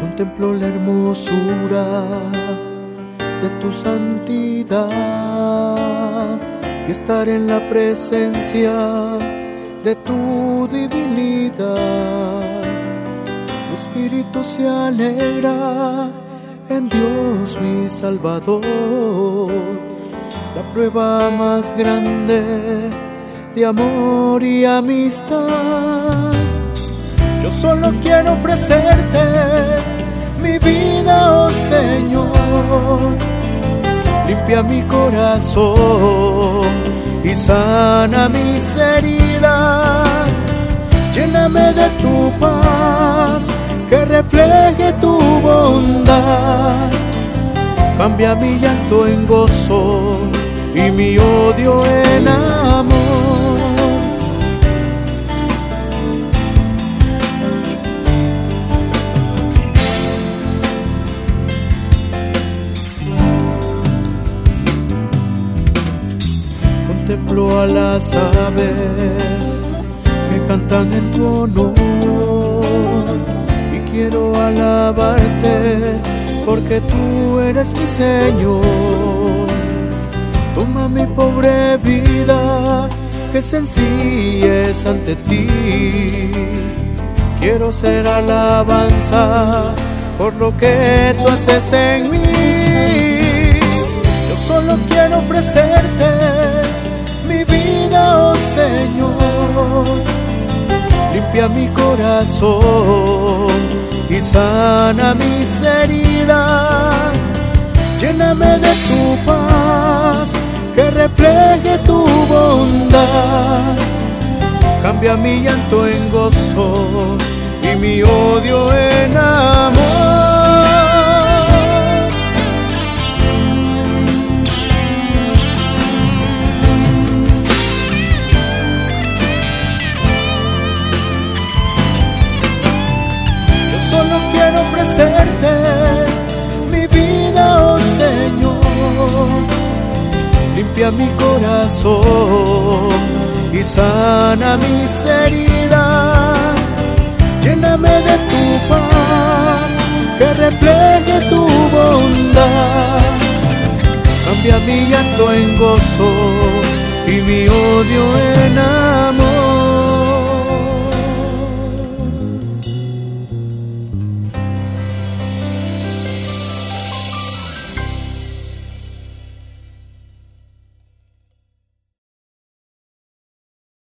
Contemplo la hermosura de tu santidad y estar en la presencia de tu divinidad. Mi espíritu se alegra en Dios mi Salvador, la prueba más grande de amor y amistad. Solo quiero ofrecerte mi vida, oh Señor. Limpia mi corazón y sana mis heridas. Lléname de tu paz que refleje tu bondad. Cambia mi llanto en gozo y mi odio en amor. Contemplo a las aves que cantan en tu honor y quiero alabarte porque tú eres mi Señor. Toma mi pobre vida que sencilla es ante ti. Quiero ser alabanza por lo que tú haces en mí. Yo solo quiero ofrecerte mi vida, oh Señor. Limpia mi corazón y sana mis heridas. Lléname de tu paz que refleje tu bondad. Cambia mi llanto en gozo y mi odio en amor. Mi vida, oh Señor. Limpia mi corazón y sana mis heridas. Lléname de tu paz que refleje tu bondad. Cambia mi llanto en gozo y mi odio en amor.